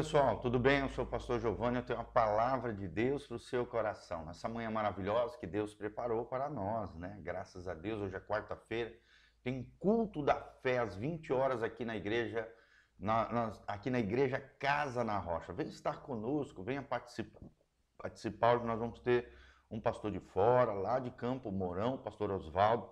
Pessoal, tudo bem? Eu sou o pastor Giovanni, eu tenho uma palavra de Deus para o seu coração. Nessa manhã maravilhosa que Deus preparou para nós, né? Graças a Deus, hoje é quarta-feira, tem culto da fé às 20 horas aqui na igreja, na, na, aqui na igreja Casa na Rocha. Venha estar conosco, venha participar. Participar, nós vamos ter um pastor de fora, lá de Campo Mourão, o pastor Oswaldo,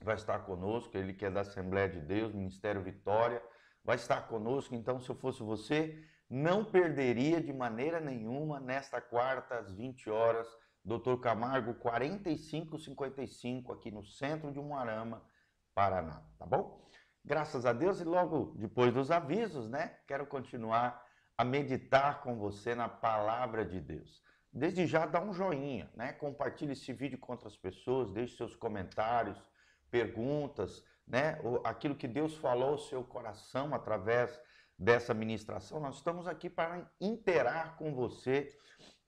vai estar conosco, ele que é da Assembleia de Deus, Ministério Vitória, vai estar conosco. Então, se eu fosse você, não perderia de maneira nenhuma nesta quarta às 20 horas, Dr. Camargo 4555 aqui no centro de Umuarama, Paraná, tá bom? Graças a Deus e logo depois dos avisos, né? Quero continuar a meditar com você na palavra de Deus. Desde já dá um joinha, né? Compartilhe esse vídeo com outras pessoas, deixe seus comentários, perguntas, né? Aquilo que Deus falou ao seu coração através dessa ministração, nós estamos aqui para interar com você.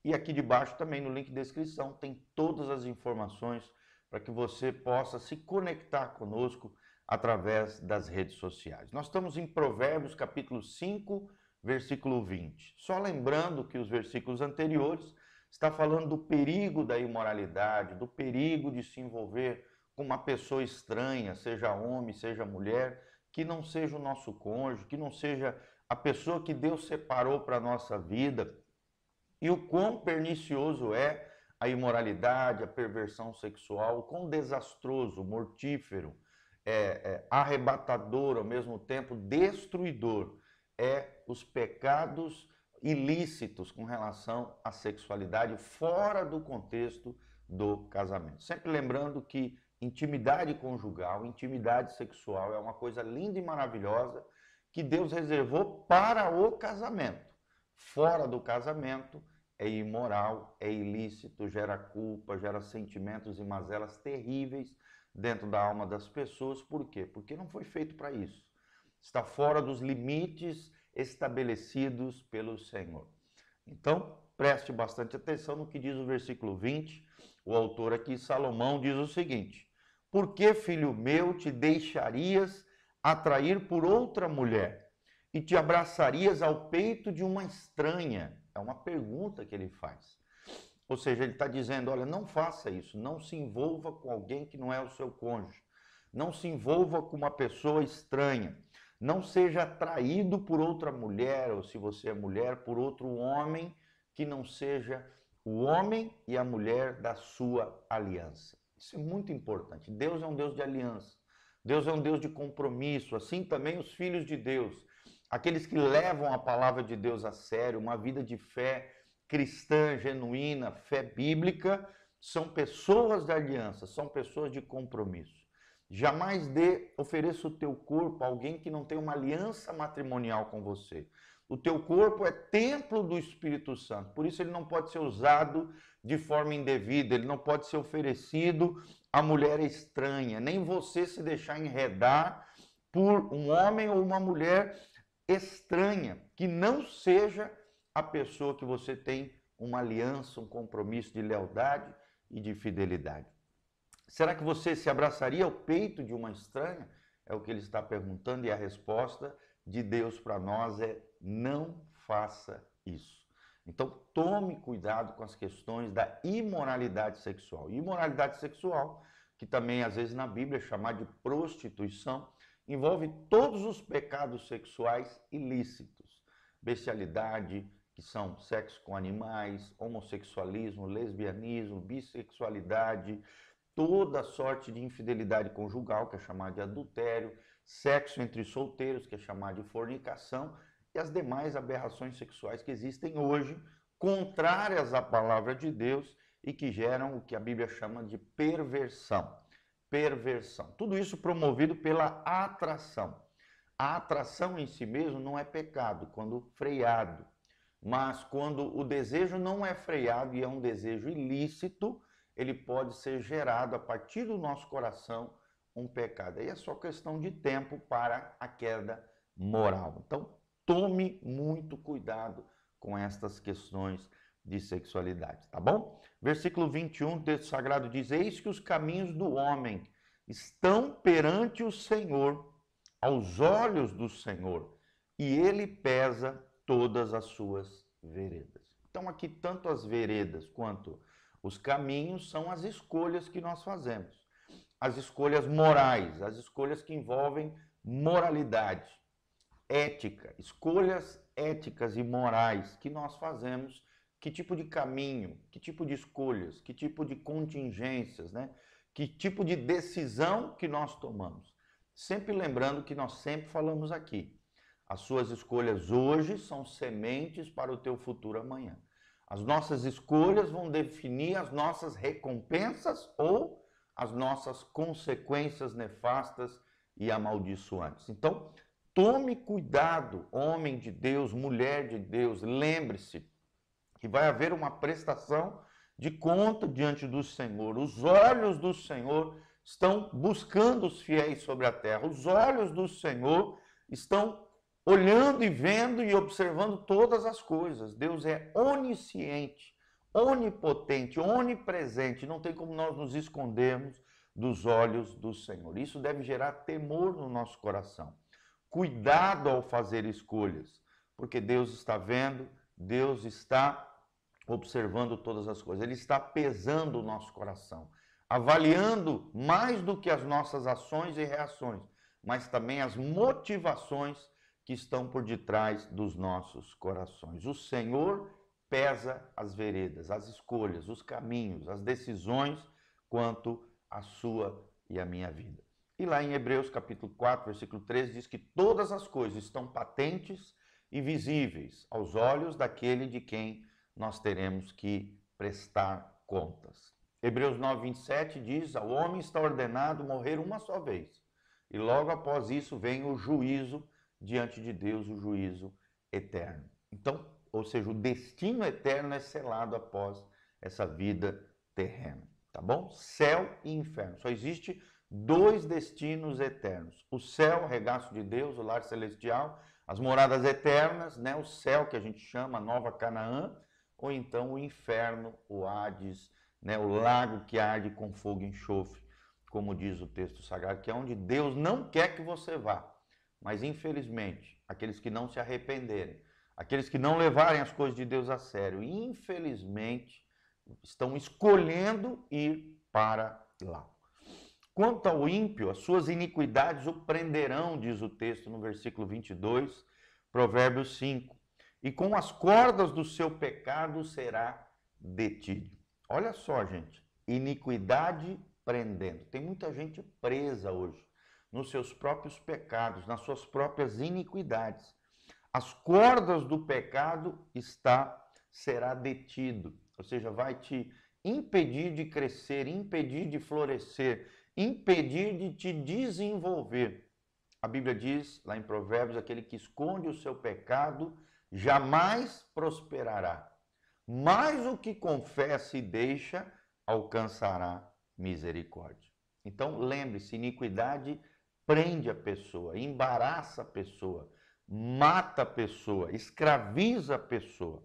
E aqui debaixo também no link de descrição tem todas as informações para que você possa se conectar conosco através das redes sociais. Nós estamos em Provérbios capítulo 5, versículo 20. Só lembrando que os versículos anteriores está falando do perigo da imoralidade, do perigo de se envolver com uma pessoa estranha, seja homem, seja mulher, que não seja o nosso cônjuge, que não seja a pessoa que Deus separou para a nossa vida, e o quão pernicioso é a imoralidade, a perversão sexual, o quão desastroso, mortífero, é, é, arrebatador, ao mesmo tempo destruidor, é os pecados ilícitos com relação à sexualidade fora do contexto do casamento. Sempre lembrando que Intimidade conjugal, intimidade sexual é uma coisa linda e maravilhosa que Deus reservou para o casamento. Fora do casamento é imoral, é ilícito, gera culpa, gera sentimentos e mazelas terríveis dentro da alma das pessoas. Por quê? Porque não foi feito para isso. Está fora dos limites estabelecidos pelo Senhor. Então, preste bastante atenção no que diz o versículo 20. O autor aqui, Salomão, diz o seguinte: por que, filho meu, te deixarias atrair por outra mulher e te abraçarias ao peito de uma estranha? É uma pergunta que ele faz. Ou seja, ele está dizendo: olha, não faça isso, não se envolva com alguém que não é o seu cônjuge, não se envolva com uma pessoa estranha, não seja atraído por outra mulher, ou se você é mulher, por outro homem que não seja o homem e a mulher da sua aliança. Isso é muito importante. Deus é um Deus de aliança. Deus é um Deus de compromisso. Assim também os filhos de Deus, aqueles que levam a palavra de Deus a sério, uma vida de fé cristã, genuína, fé bíblica, são pessoas de aliança, são pessoas de compromisso. Jamais dê, ofereça o teu corpo a alguém que não tem uma aliança matrimonial com você. O teu corpo é templo do Espírito Santo, por isso ele não pode ser usado de forma indevida, ele não pode ser oferecido a mulher estranha, nem você se deixar enredar por um homem ou uma mulher estranha, que não seja a pessoa que você tem uma aliança, um compromisso de lealdade e de fidelidade. Será que você se abraçaria ao peito de uma estranha? É o que ele está perguntando e a resposta de Deus para nós é não faça isso. Então, tome cuidado com as questões da imoralidade sexual. Imoralidade sexual, que também às vezes na Bíblia é chamada de prostituição, envolve todos os pecados sexuais ilícitos. Bestialidade, que são sexo com animais, homossexualismo, lesbianismo, bissexualidade, toda sorte de infidelidade conjugal, que é chamada de adultério, sexo entre solteiros, que é chamado de fornicação, e as demais aberrações sexuais que existem hoje, contrárias à palavra de Deus e que geram o que a Bíblia chama de perversão. Perversão. Tudo isso promovido pela atração. A atração em si mesmo não é pecado quando freado, mas quando o desejo não é freado e é um desejo ilícito, ele pode ser gerado a partir do nosso coração um pecado. Aí é só questão de tempo para a queda moral. Então, tome muito cuidado com estas questões de sexualidade, tá bom? Versículo 21 do texto sagrado diz: Eis que os caminhos do homem estão perante o Senhor, aos olhos do Senhor, e ele pesa todas as suas veredas. Então, aqui, tanto as veredas quanto os caminhos são as escolhas que nós fazemos. As escolhas morais, as escolhas que envolvem moralidade, ética, escolhas éticas e morais que nós fazemos, que tipo de caminho, que tipo de escolhas, que tipo de contingências, né? Que tipo de decisão que nós tomamos. Sempre lembrando que nós sempre falamos aqui, as suas escolhas hoje são sementes para o teu futuro amanhã. As nossas escolhas vão definir as nossas recompensas ou as nossas consequências nefastas e amaldiçoantes. Então, tome cuidado, homem de Deus, mulher de Deus, lembre-se que vai haver uma prestação de conta diante do Senhor. Os olhos do Senhor estão buscando os fiéis sobre a terra. Os olhos do Senhor estão olhando e vendo e observando todas as coisas. Deus é onisciente, onipotente, onipresente. Não tem como nós nos escondermos dos olhos do Senhor. Isso deve gerar temor no nosso coração. Cuidado ao fazer escolhas, porque Deus está vendo, Deus está observando todas as coisas. Ele está pesando o nosso coração, avaliando mais do que as nossas ações e reações, mas também as motivações que estão por detrás dos nossos corações. O Senhor pesa as veredas, as escolhas, os caminhos, as decisões quanto à sua e à minha vida. E lá em Hebreus capítulo 4, versículo 13 diz que todas as coisas estão patentes e visíveis aos olhos daquele de quem nós teremos que prestar contas. Hebreus 9, 27 diz: Ao homem está ordenado morrer uma só vez, e logo após isso vem o juízo diante de Deus, o juízo eterno. Então, ou seja, o destino eterno é selado após essa vida terrena, tá bom? Céu e inferno. Só existe dois destinos eternos: o céu, o regaço de Deus, o lar celestial, as moradas eternas, né? O céu que a gente chama Nova Canaã, ou então o inferno, o Hades, né, o lago que arde com fogo e enxofre, como diz o texto sagrado, que é onde Deus não quer que você vá. Mas infelizmente, aqueles que não se arrependerem, aqueles que não levarem as coisas de Deus a sério, infelizmente estão escolhendo ir para lá. Quanto ao ímpio, as suas iniquidades o prenderão, diz o texto no versículo 22, Provérbios 5 e com as cordas do seu pecado será detido. Olha só, gente, iniquidade prendendo. Tem muita gente presa hoje nos seus próprios pecados, nas suas próprias iniquidades. As cordas do pecado está será detido, ou seja, vai te impedir de crescer, impedir de florescer, impedir de te desenvolver. A Bíblia diz lá em Provérbios: aquele que esconde o seu pecado jamais prosperará. Mas o que confessa e deixa alcançará misericórdia. Então lembre-se, iniquidade prende a pessoa, embaraça a pessoa, mata a pessoa, escraviza a pessoa.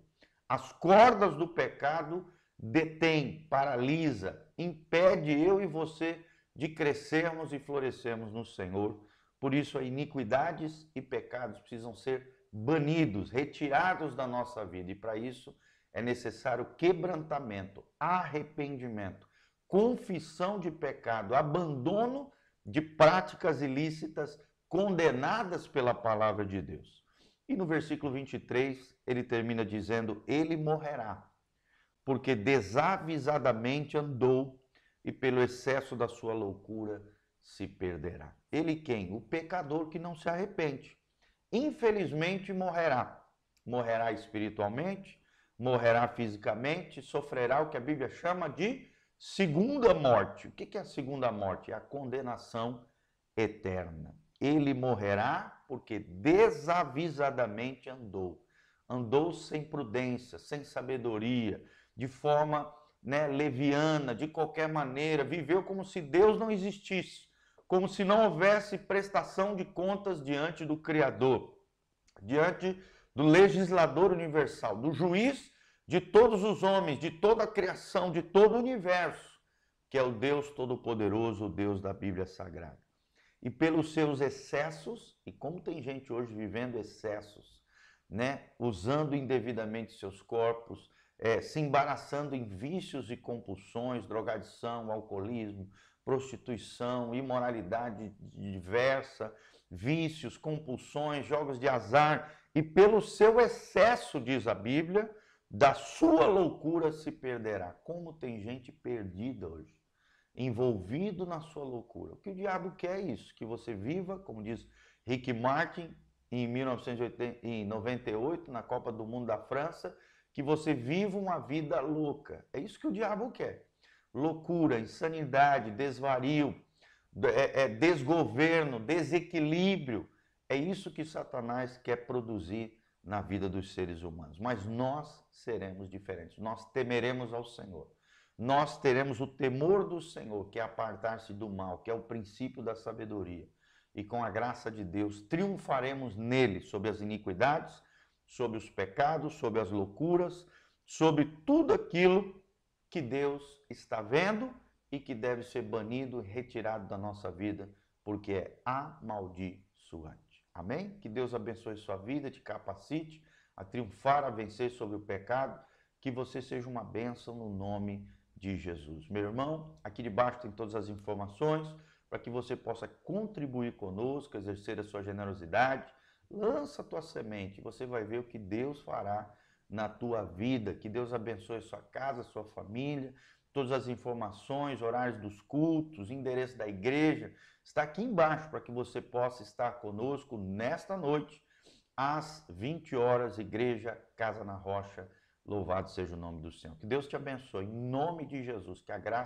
As cordas do pecado detém, paralisa, impede eu e você de crescermos e florescermos no Senhor. Por isso, iniquidades e pecados precisam ser banidos, retirados da nossa vida. E para isso é necessário quebrantamento, arrependimento, confissão de pecado, abandono de práticas ilícitas condenadas pela palavra de Deus. E no versículo 23, ele termina dizendo: Ele morrerá, porque desavisadamente andou e pelo excesso da sua loucura se perderá. Ele quem? O pecador que não se arrepende infelizmente morrerá. Morrerá espiritualmente, morrerá fisicamente, sofrerá o que a Bíblia chama de segunda morte. O que é a segunda morte? É a condenação eterna. Ele morrerá porque desavisadamente andou. Andou sem prudência, sem sabedoria, de forma né, leviana, de qualquer maneira, viveu como se Deus não existisse como se não houvesse prestação de contas diante do Criador, diante do legislador universal, do juiz de todos os homens, de toda a criação, de todo o universo, que é o Deus Todo-Poderoso, o Deus da Bíblia Sagrada. E pelos seus excessos, e como tem gente hoje vivendo excessos, né, usando indevidamente seus corpos, é, se embaraçando em vícios e compulsões, drogadição, alcoolismo, prostituição, imoralidade diversa, vícios, compulsões, jogos de azar, e pelo seu excesso, diz a Bíblia, da sua loucura se perderá. Como tem gente perdida hoje, envolvido na sua loucura. O que o diabo quer é isso, que você viva, como diz Rick Martin em 1998, na Copa do Mundo da França, que você viva uma vida louca. É isso que o diabo quer. Loucura, insanidade, desvario, é, é, desgoverno, desequilíbrio. É isso que Satanás quer produzir na vida dos seres humanos. Mas nós seremos diferentes. Nós temeremos ao Senhor. Nós teremos o temor do Senhor, que é apartar-se do mal, que é o princípio da sabedoria. E com a graça de Deus, triunfaremos nele sobre as iniquidades, sobre os pecados, sobre as loucuras, sobre tudo aquilo que Deus está vendo e que deve ser banido retirado da nossa vida, porque é amaldiçoante. Amém? Que Deus abençoe sua vida, te capacite a triunfar, a vencer sobre o pecado, que você seja uma bênção no nome de Jesus. Meu irmão, aqui debaixo tem todas as informações para que você possa contribuir conosco, exercer a sua generosidade. Lança a tua semente, você vai ver o que Deus fará na tua vida. Que Deus abençoe sua casa, sua família, todas as informações, horários dos cultos, endereço da igreja, está aqui embaixo para que você possa estar conosco nesta noite, às 20 horas, Igreja Casa na Rocha. Louvado seja o nome do Senhor. Que Deus te abençoe, em nome de Jesus, que a graça